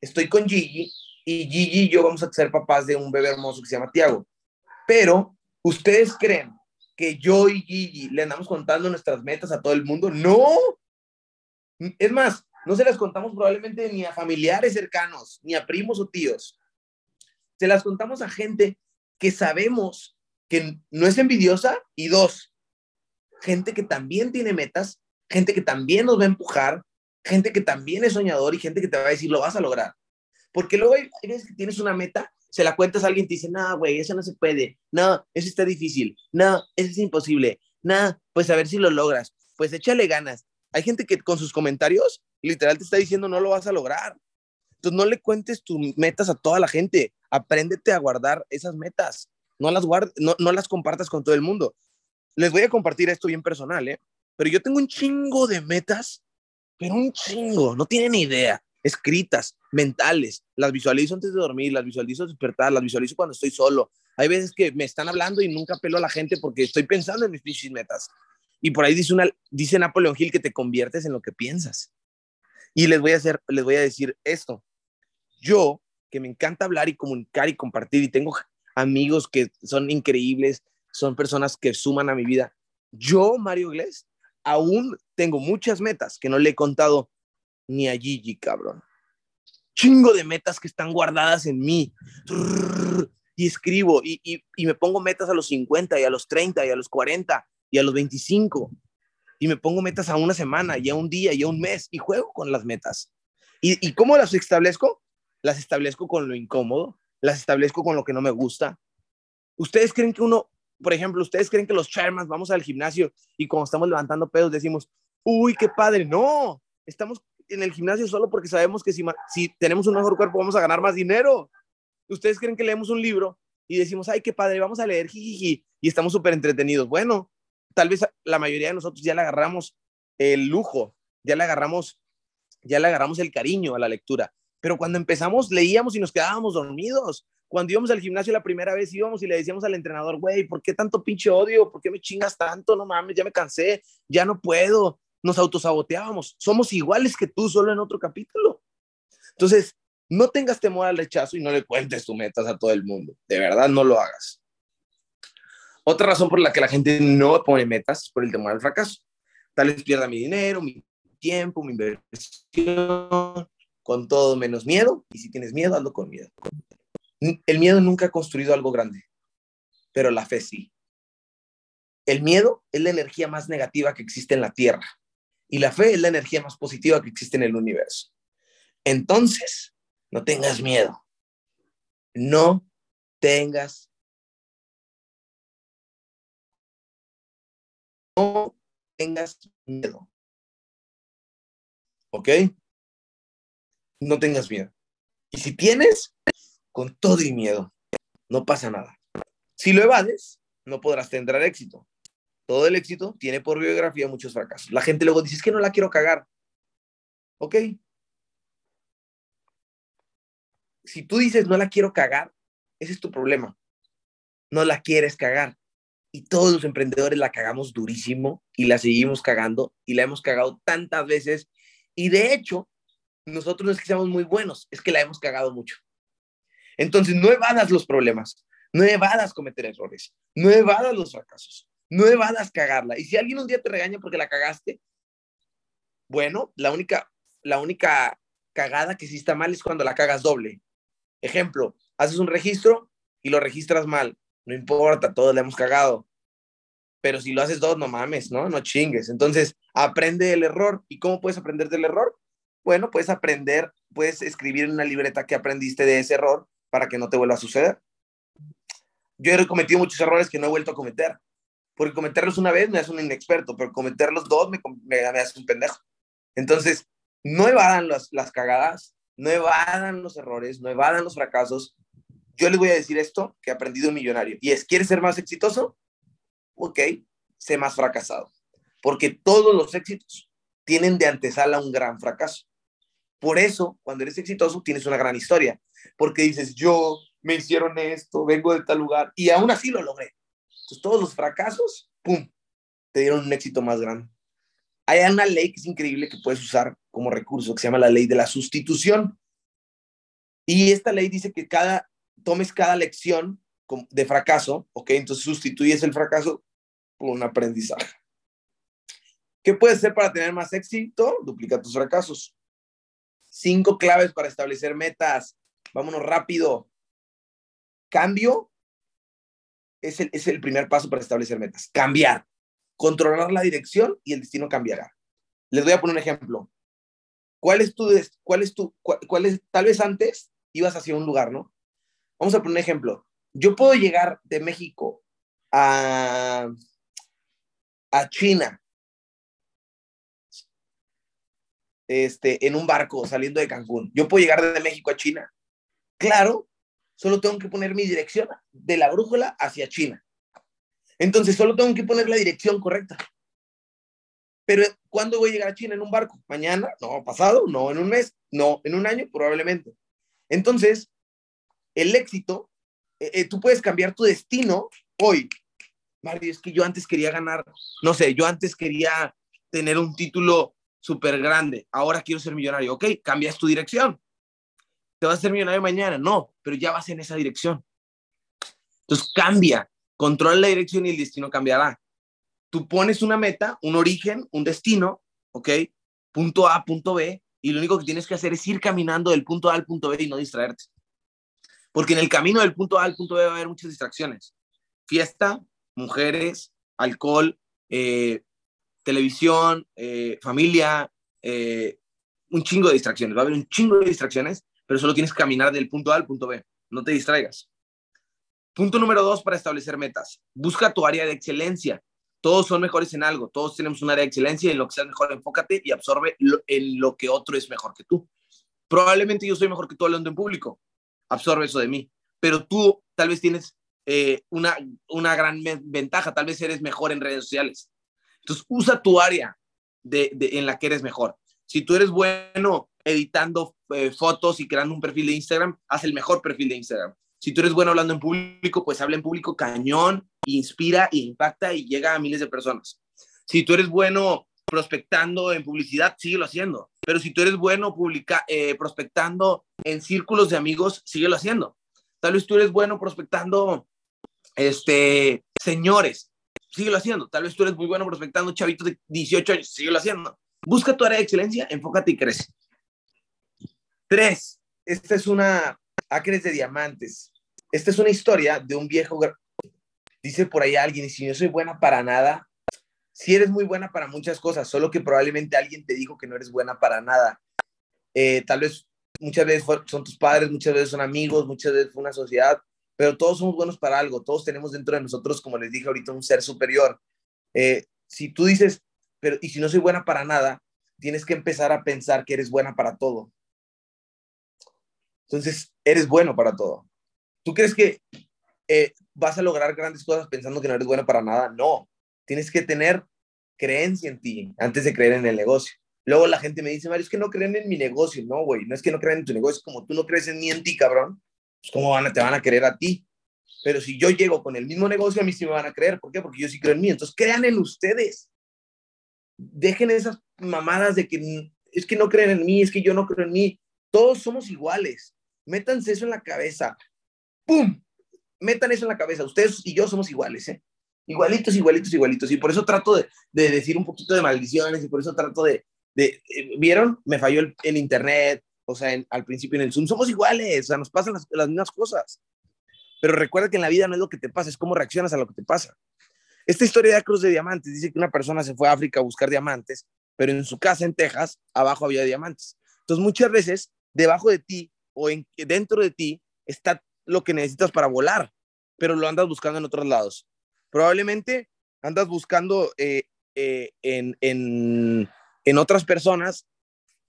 Speaker 1: estoy con Gigi y Gigi y yo vamos a ser papás de un bebé hermoso que se llama Tiago. Pero, ¿ustedes creen que yo y Gigi le andamos contando nuestras metas a todo el mundo? No. Es más, no se las contamos probablemente ni a familiares cercanos, ni a primos o tíos. Se las contamos a gente que sabemos que no es envidiosa y dos, gente que también tiene metas, gente que también nos va a empujar, gente que también es soñador y gente que te va a decir, lo vas a lograr. Porque luego hay, tienes una meta, se la cuentas a alguien y te dice, no, güey, eso no se puede, no, eso está difícil, no, eso es imposible, no, pues a ver si lo logras, pues échale ganas. Hay gente que con sus comentarios literal te está diciendo, no lo vas a lograr. Entonces no le cuentes tus metas a toda la gente, apréndete a guardar esas metas, no las, no, no las compartas con todo el mundo. Les voy a compartir esto bien personal, ¿eh? Pero yo tengo un chingo de metas, pero un chingo, no tienen idea escritas, mentales, las visualizo antes de dormir, las visualizo despertar, las visualizo cuando estoy solo. Hay veces que me están hablando y nunca pelo a la gente porque estoy pensando en mis pinches metas. Y por ahí dice, una, dice Napoleón Hill que te conviertes en lo que piensas. Y les voy a hacer, les voy a decir esto. Yo, que me encanta hablar y comunicar y compartir y tengo amigos que son increíbles, son personas que suman a mi vida. Yo, Mario Glés, aún tengo muchas metas que no le he contado ni a Gigi, cabrón. Chingo de metas que están guardadas en mí. Y escribo y, y, me pongo metas a los 50 y a los 30 y a los 40 y a los 25. Y me pongo metas a una semana y a un día y a un mes y juego con las metas. ¿Y, y cómo las establezco? Las establezco con lo incómodo, las establezco con lo que no me gusta. ¿Ustedes creen que uno, por ejemplo, ustedes creen que los chairmans vamos al gimnasio y cuando estamos levantando pedos decimos, uy, qué padre? No, estamos en el gimnasio solo porque sabemos que si, tenemos un mejor cuerpo vamos a ganar más dinero. Ustedes creen que leemos un libro y decimos, ay, qué padre, vamos a leer, jijiji, y estamos súper entretenidos. Bueno, tal vez la mayoría de nosotros ya le agarramos el lujo, ya le agarramos, ya le agarramos el cariño a la lectura. Pero cuando empezamos, leíamos y nos quedábamos dormidos. Cuando íbamos al gimnasio la primera vez, íbamos y le decíamos al entrenador, güey, ¿por qué tanto pinche odio? ¿Por qué me chingas tanto? No mames, ya me cansé, ya no puedo nos autosaboteábamos. Somos iguales que tú, solo en otro capítulo. Entonces, no tengas temor al rechazo y no le cuentes tus metas a todo el mundo. De verdad, no lo hagas. Otra razón por la que la gente no pone metas es por el temor al fracaso. Tal vez pierda mi dinero, mi tiempo, mi inversión, con todo menos miedo. Y si tienes miedo, hazlo con miedo. El miedo nunca ha construido algo grande, pero la fe sí. El miedo es la energía más negativa que existe en la Tierra. Y la fe es la energía más positiva que existe en el universo. Entonces, no tengas miedo. No tengas no tengas miedo. ¿Ok? No tengas miedo. Y si tienes, con todo y miedo, no pasa nada. Si lo evades, no podrás tener éxito todo el éxito tiene por biografía muchos fracasos. La gente luego dice, es que no la quiero cagar. Ok. Si tú dices, no la quiero cagar, ese es tu problema. No la quieres cagar. Y todos los emprendedores la cagamos durísimo y la seguimos cagando y la hemos cagado tantas veces. Y de hecho, nosotros no es que seamos muy buenos, es que la hemos cagado mucho. Entonces, no evadas los problemas, no evadas cometer errores, no evadas los fracasos no evadas cagarla. Y si alguien un día te regaña porque la cagaste, bueno, la única, la única cagada que sí está mal es cuando la cagas doble. Ejemplo, haces un registro y lo registras mal. No importa, todos le hemos cagado. Pero si lo haces dos, no mames, ¿no? No chingues. Entonces, aprende el error. ¿Y cómo puedes aprender del error? Bueno, puedes aprender, puedes escribir en una libreta que aprendiste de ese error para que no te vuelva a suceder. Yo he cometido muchos errores que no he vuelto a cometer porque cometerlos una vez me hace un inexperto, pero cometerlos dos me, me, hace un pendejo. Entonces, no evadan las, las cagadas, no evadan los errores, no evadan los fracasos. Yo les voy a decir esto que he aprendido un millonario, y es, ¿quieres ser más exitoso? Ok, sé más fracasado. porque todos los éxitos tienen de antesala un gran fracaso. Por eso, cuando eres exitoso, tienes una gran historia, porque dices, yo me hicieron esto, vengo de tal lugar, y aún así lo logré. Todos los fracasos, ¡pum!, te dieron un éxito más grande. Hay una ley que es increíble que puedes usar como recurso, que se llama la ley de la sustitución. Y esta ley dice que cada, tomes cada lección de fracaso, ¿ok? Entonces sustituyes el fracaso por un aprendizaje. ¿Qué puedes hacer para tener más éxito? Duplica tus fracasos. Cinco claves para establecer metas. Vámonos rápido. Cambio es el, es el primer paso para establecer metas. Cambiar. Controlar la dirección y el destino cambiará. Les voy a poner un ejemplo. ¿Cuál es tu, cuál es tu, cuál es, tal vez antes ibas hacia un lugar, ¿no? Vamos a poner un ejemplo. Yo puedo llegar de México a, a China este, en un barco saliendo de Cancún. Yo puedo llegar de México a China. Claro, solo tengo que poner mi dirección de la brújula hacia China. Entonces, solo tengo que poner la dirección correcta. Pero, ¿cuándo voy a llegar a China en un barco? ¿Mañana? No, pasado, no, en un mes, no, en un año, probablemente. Entonces, el éxito eh, eh, tú puedes cambiar tu destino hoy. Mario, es que yo antes quería ganar, no sé, yo antes quería tener un título súper grande, ahora quiero ser millonario. Ok, cambias tu dirección. ¿Te vas a ser millonario mañana? No, pero ya vas en esa dirección. Entonces cambia, controla la dirección y el destino cambiará. Tú pones una meta, un origen, un destino, ¿ok? Punto A, punto B, y lo único que tienes que hacer es ir caminando del punto A al punto B y no distraerte. Porque en el camino del punto A al punto B va a haber muchas distracciones. Fiesta, mujeres, alcohol, eh, televisión, eh, familia, eh, un chingo de distracciones. Va a haber un chingo de distracciones, pero solo tienes que caminar del punto A al punto B. No te distraigas. Punto número dos para establecer metas. Busca tu área de excelencia. Todos son mejores en algo. Todos tenemos un área de excelencia en lo que seas mejor, enfócate y absorbe en lo que otro es mejor que tú. Probablemente yo soy mejor que tú hablando en público absorbe eso de mí. Pero tú tal vez tienes eh, una, una gran ventaja, tal vez eres mejor en redes sociales. Entonces, usa tu área de, en la que eres mejor. Si tú eres bueno editando eh, fotos y creando un perfil de Instagram, haz el mejor perfil de Instagram. Si tú eres bueno hablando en público, pues habla en público cañón, inspira, impacta y llega a miles de personas. Si tú eres bueno prospectando en publicidad, síguelo haciendo. Pero si tú eres bueno publica, eh, prospectando en círculos de amigos, síguelo haciendo. Tal vez tú eres bueno prospectando este, señores, síguelo haciendo. Tal vez tú eres muy bueno prospectando chavitos de 18 años, síguelo haciendo. Busca tu área de excelencia, enfócate y crece. Tres, esta es una acres de diamantes. Esta es una historia de un viejo, dice por ahí alguien, y si no soy buena para nada, si eres muy buena para muchas cosas, solo que probablemente alguien te dijo que no eres buena para nada. Eh, tal vez muchas veces son tus padres, muchas veces son amigos, muchas veces fue una sociedad, pero todos somos buenos para algo, todos tenemos dentro de nosotros, como les dije ahorita, un ser superior. Eh, si tú dices, pero y si no soy buena para nada, tienes que empezar a pensar que eres buena para todo. Entonces, eres bueno para todo. ¿Tú crees que eh, vas a lograr grandes cosas pensando que no eres bueno para nada? No, Tienes que tener creencia en ti antes de creer en el negocio. Luego la gente me dice, Mario, es que no creen en mi negocio. No, güey, no es que no crean en tu negocio, como tú no crees en mí, en ti, cabrón, pues cómo van a, te van a creer a ti. Pero si yo llego con el mismo negocio, a mí sí me van a creer. ¿Por qué? Porque yo sí creo en mí. Entonces, crean en ustedes. Dejen esas mamadas de que es que no creen en mí, es que yo no creo en mí. Todos somos iguales. Métanse eso en la cabeza. ¡Pum! Metan eso en la cabeza. Ustedes y yo somos iguales, ¿eh? Igualitos, igualitos, igualitos. Y por eso trato de, decir un poquito de maldiciones y por eso trato de, de eh, ¿vieron? Me falló el, internet, o sea, al principio en el Zoom. Somos iguales, o sea, nos pasan las, las mismas cosas. Pero recuerda que en la vida no es lo que te pasa, es cómo reaccionas a lo que te pasa. Esta historia de Cruz de Diamantes dice que una persona se fue a África a buscar diamantes, pero en su casa en Texas, abajo había diamantes. Entonces, muchas veces, debajo de ti o en, dentro de ti está lo que necesitas para volar, pero lo andas buscando en otros lados. Probablemente andas buscando eh, eh, en, en, en, otras personas,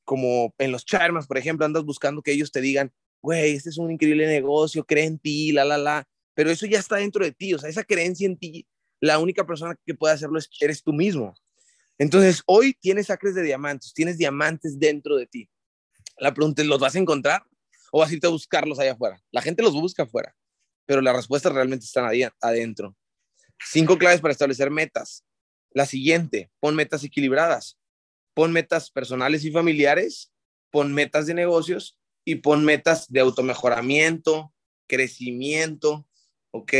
Speaker 1: como en los charmas, por ejemplo, andas buscando que ellos te digan, güey, este es un increíble negocio, cree en ti, la, la, la. Pero eso ya está dentro de ti, o sea, esa creencia en ti, la única persona que puede hacerlo es, eres tú mismo. Entonces, hoy tienes acres de diamantes, tienes diamantes dentro de ti. La pregunta es, ¿los vas a encontrar o vas a irte a buscarlos allá afuera? La gente los busca afuera, pero las respuestas realmente están ahí adentro. Cinco claves para establecer metas. La siguiente, pon metas equilibradas. Pon metas personales y familiares, pon metas de negocios y pon metas de automejoramiento, crecimiento, ¿ok?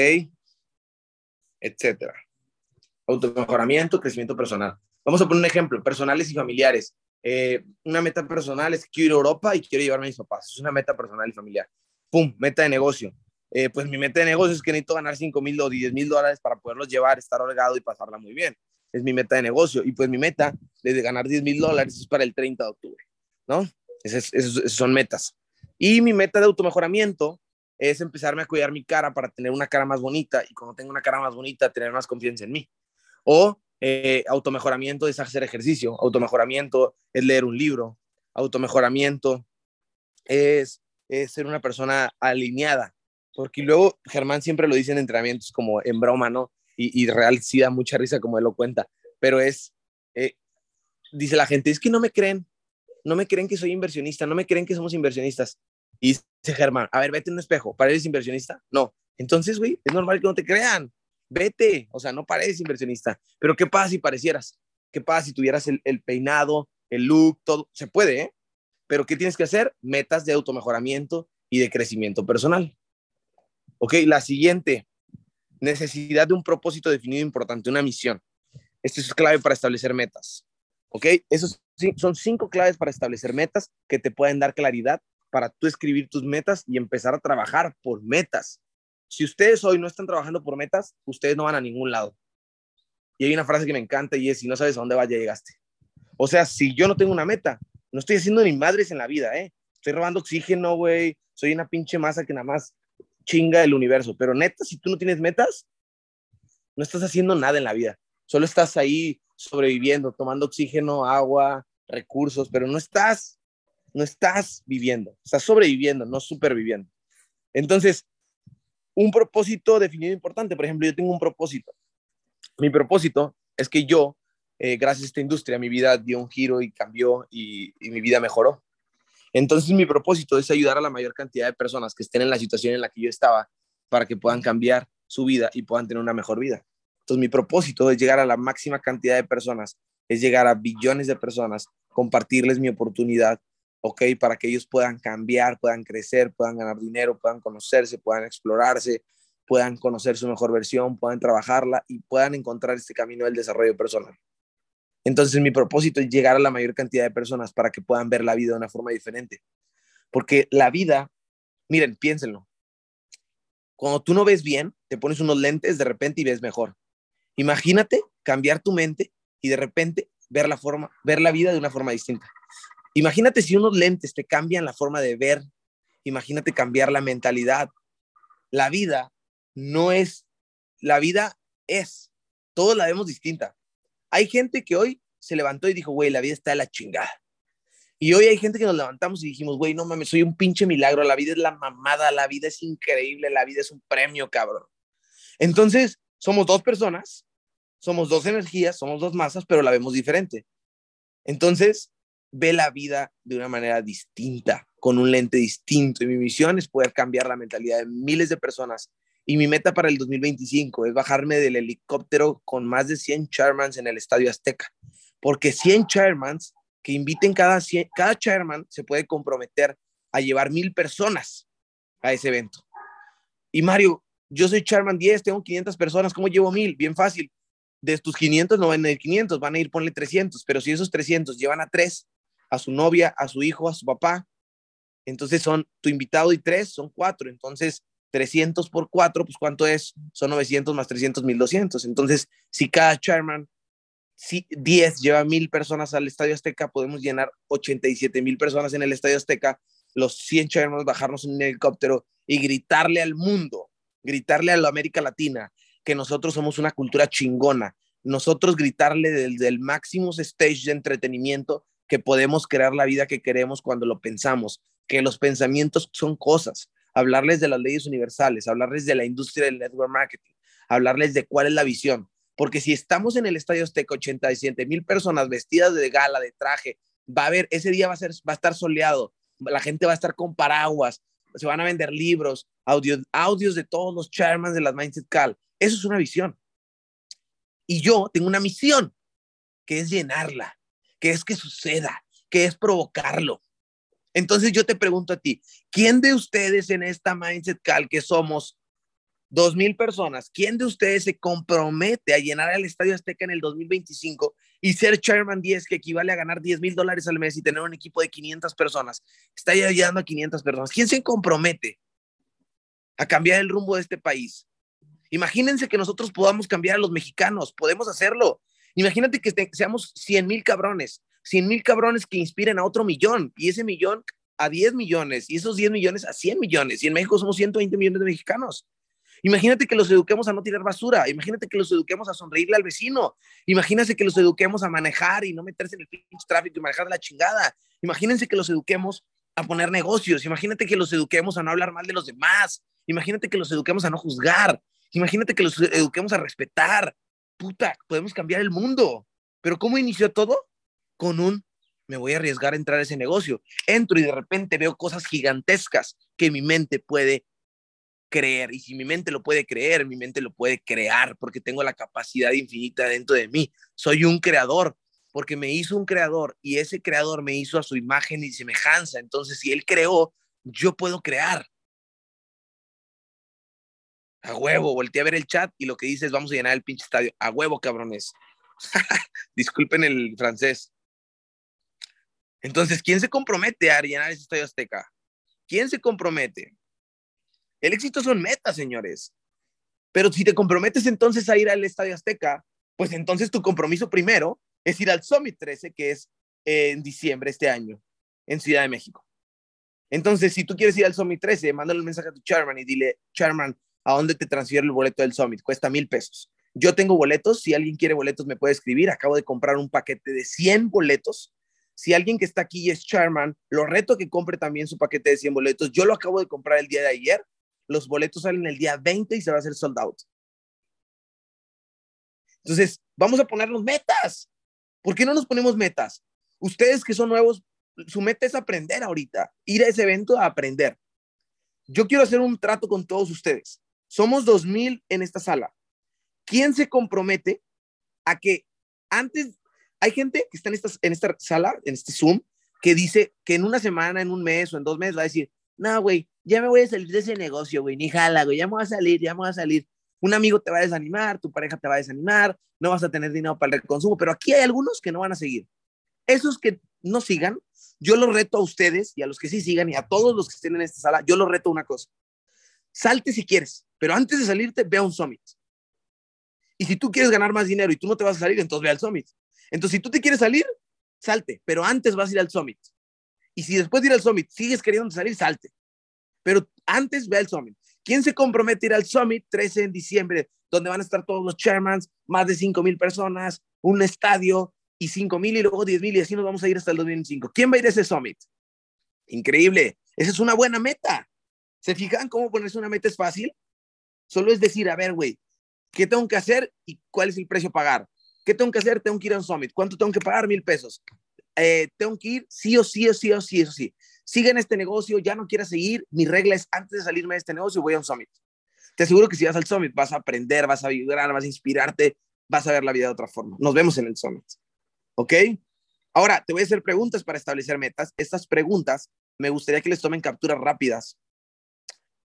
Speaker 1: Etcétera. Automejoramiento, crecimiento personal. Vamos a poner un ejemplo, personales y familiares. Eh, una meta personal es quiero ir a Europa y quiero llevarme a mis papás. Es una meta personal y familiar. ¡Pum! Meta de negocio. Eh, pues mi meta de negocio es que necesito ganar 5 mil o 10 mil dólares para poderlos llevar, estar holgado y pasarla muy bien. Es mi meta de negocio. Y pues mi meta de ganar 10 mil dólares es para el 30 de octubre, ¿no? Esas, son metas. Y mi meta de automejoramiento es empezarme a cuidar mi cara para tener una cara más bonita y cuando tengo una cara más bonita, tener más confianza en mí. O eh, automejoramiento es hacer ejercicio, automejoramiento es leer un libro, automejoramiento es, es ser una persona alineada, porque luego Germán siempre lo dice en entrenamientos como en broma, ¿no? Y, y real sí da mucha risa como él lo cuenta, pero es, eh, dice la gente, es que no me creen, no me creen que soy inversionista, no me creen que somos inversionistas. Y dice Germán, a ver, vete en un espejo, ¿pareces inversionista? No. Entonces, güey, es normal que no te crean vete, o sea, no pareces inversionista, pero ¿qué pasa si parecieras? ¿Qué pasa si tuvieras el, peinado, el look, todo? Se puede, ¿eh? Pero ¿qué tienes que hacer? Metas de automejoramiento y de crecimiento personal. Ok, la siguiente, necesidad de un propósito definido importante, una misión. Esto es clave para establecer metas. ¿Ok? Esos son cinco claves para establecer metas que te pueden dar claridad para tú escribir tus metas y empezar a trabajar por metas. Si ustedes hoy no están trabajando por metas, ustedes no van a ningún lado. Y hay una frase que me encanta y es, si no sabes a dónde vas, ya llegaste. O sea, si yo no tengo una meta, no estoy haciendo ni madres en la vida, ¿eh? Estoy robando oxígeno, güey. Soy una pinche masa que nada más chinga el universo. Pero neta, si tú no tienes metas, no estás haciendo nada en la vida. Solo estás ahí sobreviviendo, tomando oxígeno, agua, recursos, pero no estás, no estás viviendo. Estás sobreviviendo, no superviviendo. Entonces, un propósito definido importante. Por ejemplo, yo tengo un propósito. Mi propósito es que yo, eh, gracias a esta industria, mi vida dio un giro y cambió y, mi vida mejoró. Entonces, mi propósito es ayudar a la mayor cantidad de personas que estén en la situación en la que yo estaba para que puedan cambiar su vida y puedan tener una mejor vida. Entonces, mi propósito es llegar a la máxima cantidad de personas, es llegar a billones de personas, compartirles mi oportunidad ¿ok? Para que ellos puedan cambiar, puedan crecer, puedan ganar dinero, puedan conocerse, puedan explorarse, puedan conocer su mejor versión, puedan trabajarla y puedan encontrar este camino del desarrollo personal. Entonces mi propósito es llegar a la mayor cantidad de personas para que puedan ver la vida de una forma diferente. Porque la vida, miren, piénsenlo. Cuando tú no ves bien, te pones unos lentes de repente y ves mejor. Imagínate cambiar tu mente y de repente ver la forma, ver la vida de una forma distinta. Imagínate si unos lentes te cambian la forma de ver, imagínate cambiar la mentalidad. La vida no es, la vida es, todos la vemos distinta. Hay gente que hoy se levantó y dijo, güey, la vida está de la chingada. Y hoy hay gente que nos levantamos y dijimos, güey, no mames, soy un pinche milagro, la vida es la mamada, la vida es increíble, la vida es un premio, cabrón. Entonces, somos dos personas, somos dos energías, somos dos masas, pero la vemos diferente. Entonces, ve la vida de una manera distinta, con un lente distinto. Y mi misión es poder cambiar la mentalidad de miles de personas. Y mi meta para el 2025 es bajarme del helicóptero con más de 100 chairmans en el Estadio Azteca. Porque 100 chairmans que inviten cada, cada chairman se puede comprometer a llevar mil personas a ese evento. Y Mario, yo soy chairman 10, tengo 500 personas, ¿cómo llevo mil? Bien fácil. De tus 500 no van a ir 500, van a ir, ponle 300, pero si esos 300 llevan a tres, a su novia, a su hijo, a su papá. Entonces son tu invitado y tres, son cuatro. Entonces, 300 por cuatro, pues ¿cuánto es? Son 900 más 300, 1200. Entonces, si cada chairman, si 10 lleva mil personas al Estadio Azteca, podemos llenar 87 mil personas en el Estadio Azteca, los 100 chairmans bajarnos en un helicóptero y gritarle al mundo, gritarle a la América Latina que nosotros somos una cultura chingona, nosotros gritarle desde el máximo stage de entretenimiento que podemos crear la vida que queremos cuando lo pensamos, que los pensamientos son cosas, hablarles de las leyes universales, hablarles de la industria del network marketing, hablarles de cuál es la visión. porque si estamos en el Estadio Azteca, 87 mil personas vestidas de gala, de traje, va a haber, ese día va a, ser, va a estar soleado, la gente va a estar con paraguas, se van a vender libros, audios, audios de todos los chairmans de las Mindset Cal. Eso es una visión. Y yo tengo una misión, que es llenarla, que es que suceda, que es provocarlo. Entonces yo te pregunto a ti, ¿quién de ustedes en esta Mindset Cal que somos dos mil personas, ¿quién de ustedes se compromete a llenar el Estadio Azteca en el 2025 y ser Chairman 10, que equivale a ganar 10 mil dólares al mes y tener un equipo de 500 personas? Está ya llegando a 500 personas. ¿Quién se compromete a cambiar el rumbo de este país? Imagínense que nosotros podamos cambiar a los mexicanos, podemos hacerlo. Imagínate que seamos 100 mil cabrones, 100 mil cabrones que inspiren a otro millón y ese millón a 10 millones y esos 10 millones a 100 millones. Y en México somos 120 millones de mexicanos. Imagínate que los eduquemos a no tirar basura. Imagínate que los eduquemos a sonreírle al vecino. Imagínate que los eduquemos a manejar y no meterse en el tráfico y manejar la chingada. Imagínense que los eduquemos a poner negocios. Imagínate que los eduquemos a no hablar mal de los demás. Imagínate que los eduquemos a no juzgar. Imagínate que los eduquemos a respetar. Puta, podemos cambiar el mundo. Pero ¿cómo inició todo? Con un me voy a arriesgar a entrar a ese negocio. Entro y de repente veo cosas gigantescas que mi mente puede creer. Y si mi mente lo puede creer, mi mente lo puede crear porque tengo la capacidad infinita dentro de mí. Soy un creador porque me hizo un creador y ese creador me hizo a su imagen y semejanza. Entonces, si él creó, yo puedo crear. A huevo, volteé a ver el chat y lo que dice es vamos a llenar el pinche estadio. A huevo, cabrones. Disculpen el francés. Entonces, ¿quién se compromete a llenar ese estadio azteca? ¿Quién se compromete? El éxito son metas, señores. Pero si te comprometes entonces a ir al Estadio Azteca, pues entonces tu compromiso primero es ir al Summit 13, que es en diciembre este año, en Ciudad de México. Entonces, si tú quieres ir al Summit 13, mándale un mensaje a tu chairman y dile, chairman, ¿a dónde te transfiero el boleto del Summit? Cuesta mil pesos. Yo tengo boletos, si alguien quiere boletos me puede escribir, acabo de comprar un paquete de 100 boletos. Si alguien que está aquí es chairman, lo reto que compre también su paquete de 100 boletos. Yo lo acabo de comprar el día de ayer los boletos salen el día 20 y se va a hacer sold out. Entonces, vamos a ponernos metas. ¿Por qué no nos ponemos metas? Ustedes que son nuevos, su meta es aprender ahorita, ir a ese evento a aprender. Yo quiero hacer un trato con todos ustedes. Somos 2000 en esta sala. ¿Quién se compromete a que antes hay gente que está en esta, en esta sala, en este Zoom, que dice que en una semana, en un mes o en dos meses va a decir, no, güey, ya me voy a salir de ese negocio, güey, ni jala, güey, ya me voy a salir, ya me voy a salir. Un amigo te va a desanimar, tu pareja te va a desanimar, no vas a tener dinero para el consumo, pero aquí hay algunos que no van a seguir. Esos que no sigan, yo los reto a ustedes y a los que sí sigan y a todos los que estén en esta sala, yo los reto una cosa. Salte si quieres, pero antes de salirte, ve a un summit. Y si tú quieres ganar más dinero y tú no te vas a salir, entonces ve al summit. Entonces, si tú te quieres salir, salte, pero antes vas a ir al summit. Y si después de ir al summit sigues queriendo salir, salte. Pero antes ve al summit. ¿Quién se compromete a ir al summit 13 en diciembre, donde van a estar todos los chairmans, más de 5 mil personas, un estadio y 5 mil y luego 10 mil y así nos vamos a ir hasta el 2025? ¿Quién va a ir a ese summit? Increíble. Esa es una buena meta. ¿Se fijan cómo ponerse una meta es fácil? Solo es decir, a ver, güey, ¿qué tengo que hacer y cuál es el precio a pagar? ¿Qué tengo que hacer? Tengo que ir a un summit. ¿Cuánto tengo que pagar? Mil pesos. Eh, tengo que ir sí o sí o sí o sí, eso sí. Sigue en este negocio, ya no quieras seguir, mi regla es antes de salirme de este negocio voy a un summit. Te aseguro que si vas al summit vas a aprender, vas a vibrar, vas a inspirarte, vas a ver la vida de otra forma. Nos vemos en el summit. ¿Ok? Ahora, te voy a hacer preguntas para establecer metas. Estas preguntas me gustaría que les tomen capturas rápidas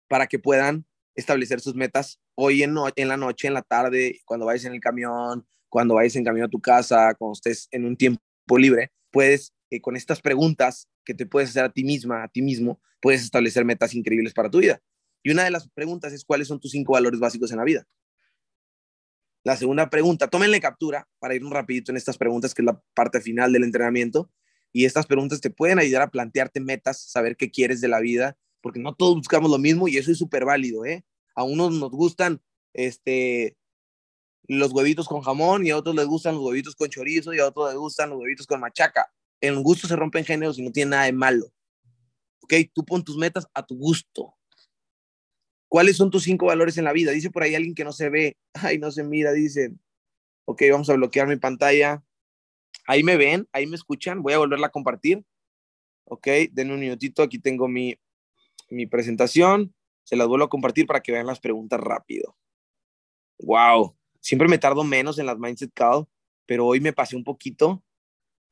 Speaker 1: para que puedan establecer sus metas hoy en, en la noche, en la tarde, cuando vayas en el camión, cuando vayas en camino a tu casa, cuando estés en un tiempo libre puedes, eh, con estas preguntas que te puedes hacer a ti misma, a ti mismo, puedes establecer metas increíbles para tu vida. Y una de las preguntas es, ¿cuáles son tus cinco valores básicos en la vida? La segunda pregunta, tómenle captura para ir un rapidito en estas preguntas, que es la parte final del entrenamiento. Y estas preguntas te pueden ayudar a plantearte metas, saber qué quieres de la vida, porque no todos buscamos lo mismo y eso es súper válido, ¿eh? A unos nos gustan este, los huevitos con jamón y a otros les gustan los huevitos con chorizo y a otros les gustan los huevitos con machaca. En gusto se rompen géneros y no tiene nada de malo. ¿Ok? Tú pon tus metas a tu gusto. ¿Cuáles son tus cinco valores en la vida? Dice por ahí alguien que no se ve, ay, no se mira, dicen. Ok, vamos a bloquear mi pantalla. Ahí me ven, ahí me escuchan. Voy a volverla a compartir. Ok, denme un minutito. Aquí tengo mi, mi presentación. Se las vuelvo a compartir para que vean las preguntas rápido. Wow, siempre me tardo menos en las Mindset Call, pero hoy me pasé un poquito.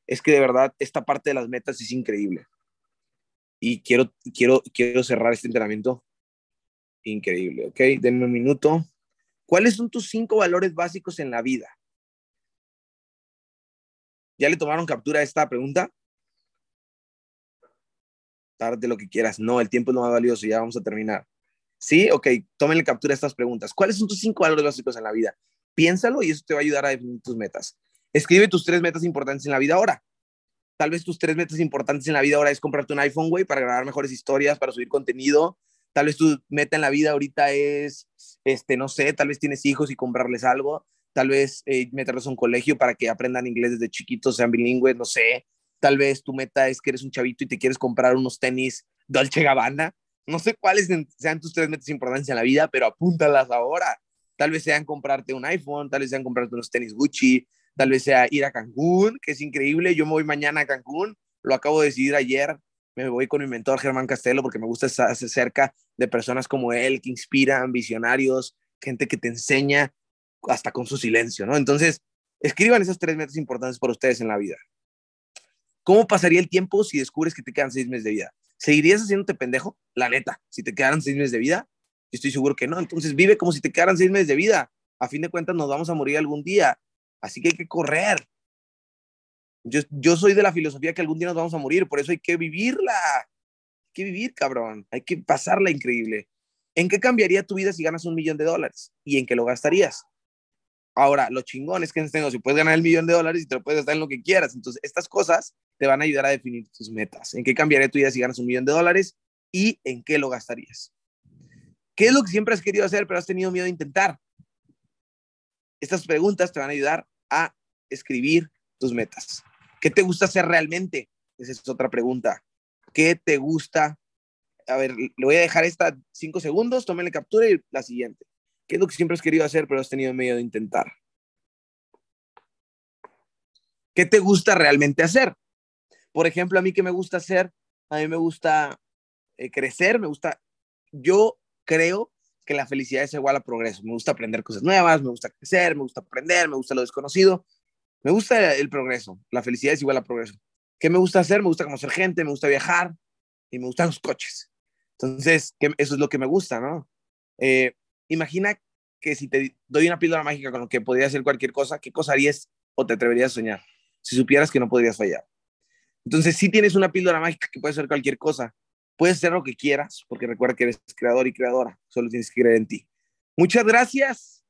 Speaker 1: Es que de verdad esta parte de las metas es increíble. Y quiero, quiero, quiero cerrar este entrenamiento. Increíble, ¿ok? Denme un minuto. ¿Cuáles son tus cinco valores básicos en la vida? ¿Ya le tomaron captura a esta pregunta? Tarde lo que quieras. No, el tiempo es lo más valioso. Ya vamos a terminar. ¿Sí? Ok, tómenle captura a estas preguntas. ¿Cuáles son tus cinco valores básicos en la vida? Piénsalo y eso te va a ayudar a definir tus metas. Escribe tus tres metas importantes en la vida ahora. Tal vez tus tres metas importantes en la vida ahora es comprarte un iPhone, güey, para grabar mejores historias, para subir contenido. Tal vez tu meta en la vida ahorita es, este, no sé, tal vez tienes hijos y comprarles algo tal vez eh, meterlos a un colegio para que aprendan inglés desde chiquitos, sean bilingües, no sé. Tal vez tu meta es que eres un chavito y te quieres comprar unos tenis Dolce Gabbana. No sé cuáles sean tus tres metas importantes en la vida, pero apúntalas ahora. Tal vez sean comprarte un iPhone, tal vez sean comprarte unos tenis Gucci, tal vez sea ir a Cancún, que es increíble. Yo me voy mañana a Cancún, lo acabo de decidir ayer. Me voy con mi mentor Germán Castelo porque me gusta estar cerca de personas como él que inspiran, visionarios, gente que te enseña hasta con su silencio, ¿no? Entonces, escriban esas tres metas importantes para ustedes en la vida. ¿Cómo pasaría el tiempo si descubres que te quedan seis meses de vida? ¿Seguirías haciéndote pendejo? La neta, si te quedaran seis meses de vida, yo estoy seguro que no. Entonces vive como si te quedaran seis meses de vida. A fin de cuentas nos vamos a morir algún día. Así que hay que correr. Yo, yo soy de la filosofía que algún día nos vamos a morir, por eso hay que vivirla. Hay que vivir, cabrón. Hay que pasarla increíble. ¿En qué cambiaría tu vida si ganas un millón de dólares? ¿Y en qué lo gastarías? Ahora, lo chingón es que en este puedes ganar el millón de dólares y te lo puedes gastar en lo que quieras. Entonces, estas cosas te van a ayudar a definir tus metas. ¿En qué cambiaría tu vida si ganas un millón de dólares y en qué lo gastarías? ¿Qué es lo que siempre has querido hacer pero has tenido miedo de intentar? Estas preguntas te van a ayudar a escribir tus metas. ¿Qué te gusta hacer realmente? Esa es otra pregunta. ¿Qué te gusta? A ver, le voy a dejar esta cinco segundos, tómenle captura y la siguiente. ¿Qué es lo que siempre has querido hacer, pero has tenido miedo de intentar? ¿Qué te gusta realmente hacer? Por ejemplo, a mí que me gusta hacer, a mí me gusta eh, crecer, me gusta, yo creo que la felicidad es igual a progreso. Me gusta aprender cosas nuevas, me gusta crecer, me gusta aprender, me gusta lo desconocido. Me gusta el progreso. La felicidad es igual a progreso. ¿Qué me gusta hacer? Me gusta conocer gente, me gusta viajar y me gustan los coches. Entonces, eso es lo que me gusta, ¿no? Eh, imagina que si te doy una píldora mágica con lo que podría hacer cualquier cosa, ¿qué cosa harías o te atreverías a soñar? Si supieras que no podrías fallar. Entonces, si tienes una píldora mágica que puede ser cualquier cosa, puedes hacer lo que quieras, porque recuerda que eres creador y creadora, solo tienes que creer en ti. Muchas gracias.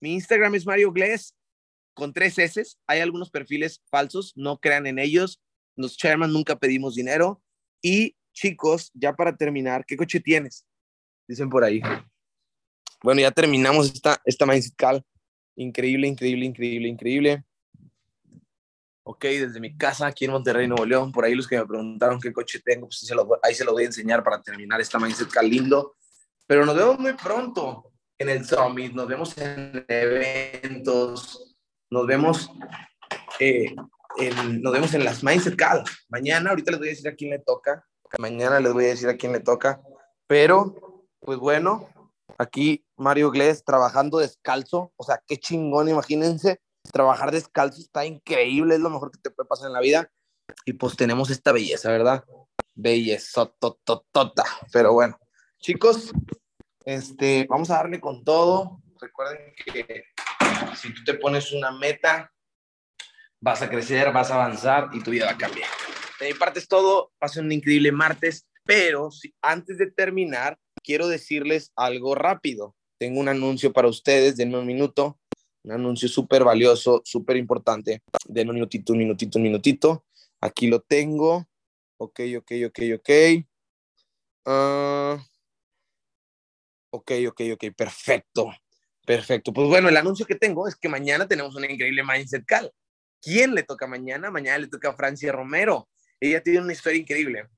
Speaker 1: Mi Instagram es Mario Gless con tres S. Hay algunos perfiles falsos, no crean en ellos. Los chairman nunca pedimos dinero. Y chicos, ya para terminar, ¿qué coche tienes? Dicen por ahí. Bueno, ya terminamos esta, esta Mindset Call. Increíble, increíble, increíble, increíble. Ok, desde mi casa aquí en Monterrey, Nuevo León. Por ahí los que me preguntaron qué coche tengo, pues ahí se los voy a enseñar para terminar esta Mindset Call lindo. Pero nos vemos muy pronto en el Summit, nos vemos en eventos, nos vemos, eh, en, nos vemos en las Mindset Call. Mañana, ahorita les voy a decir a quién le toca. Mañana les voy a decir a quién le toca. Pero, pues bueno, Aquí Mario Glés trabajando descalzo, o sea, qué chingón, imagínense, trabajar descalzo está increíble, es lo mejor que te puede pasar en la vida. Y pues tenemos esta belleza, ¿verdad? Belleza, tototota. Pero bueno, chicos, este, vamos a darle con todo. Recuerden que si tú te pones una meta, vas a crecer, vas a avanzar y tu vida va a cambiar. De mi parte es todo. Pasen un increíble martes, pero si, antes de terminar, quiero decirles algo rápido. Tengo un anuncio para ustedes, denme un minuto. Un anuncio súper valioso, súper importante. Denme un minutito, un minutito, un minutito. Aquí lo tengo. Ok, ok, ok, ok. Uh, ok, ok, ok, perfecto. Perfecto. Pues bueno, el anuncio que tengo es que mañana tenemos una increíble Mindset Call. ¿Quién le toca mañana? Mañana le toca a Francia Romero. Ella tiene una historia increíble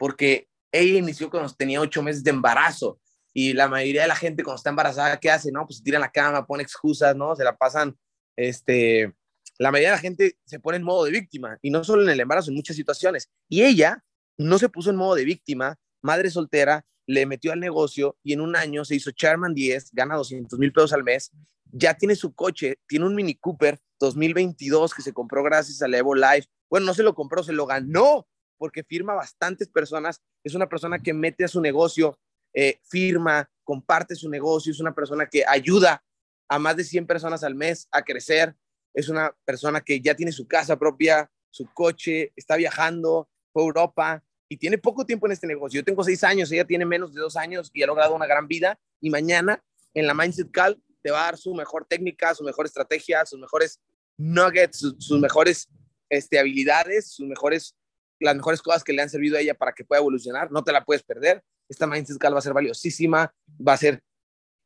Speaker 1: porque ella inició cuando tenía ocho meses de embarazo y la mayoría de la gente cuando está embarazada, ¿qué hace? No, pues se tira en la cama, pone excusas, ¿no? Se la pasan este, la mayoría de la gente se pone en modo de víctima y no solo en el embarazo, en muchas situaciones. Y ella no se puso en modo de víctima, madre soltera, le metió al negocio y en un año se hizo Chairman 10, gana 200 mil pesos al mes, ya tiene su coche, tiene un Mini Cooper 2022 que se compró gracias al Evo Life. Bueno, no se lo compró, se lo ganó porque firma bastantes personas. Es una persona que mete a su negocio, eh, firma, comparte su negocio, es una persona que ayuda a más de 100 personas al mes a crecer. Es una persona que ya tiene su casa propia, su coche, está viajando por Europa y tiene poco tiempo en este negocio. Yo tengo seis años, ella tiene menos de dos años y ha logrado una gran vida. Y mañana en la Mindset Call te va a dar su mejor técnica, su mejor estrategia, sus mejores nuggets, sus, mejores este, habilidades, sus mejores, las mejores cosas que le han servido a ella para que pueda evolucionar. No te la puedes perder. Esta Mindset Call va a ser valiosísima, va a ser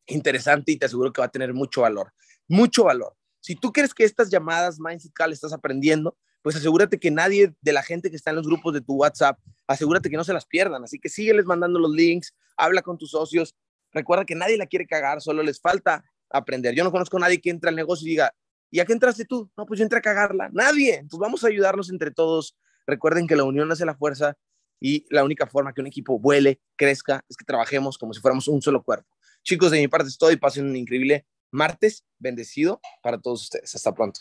Speaker 1: interesante y te aseguro que va a tener mucho valor. Mucho valor. Si tú crees que estas llamadas Mindset estás aprendiendo, pues asegúrate que nadie de la gente que está en los grupos de tu WhatsApp, asegúrate que no se las pierdan. Así que sígueles mandando los links, habla con tus socios. Recuerda que nadie la quiere cagar, solo les falta aprender. Yo no conozco a nadie que entre al negocio y diga, ¿y a qué entraste tú? No, pues yo entré a cagarla. Nadie. Entonces vamos a ayudarnos entre todos. Recuerden que la unión hace la fuerza y la única forma que un equipo vuele, crezca, es que trabajemos como si fuéramos un solo cuerpo. Chicos, de mi parte es todo y pasen un increíble martes bendecido para todos ustedes. Hasta pronto.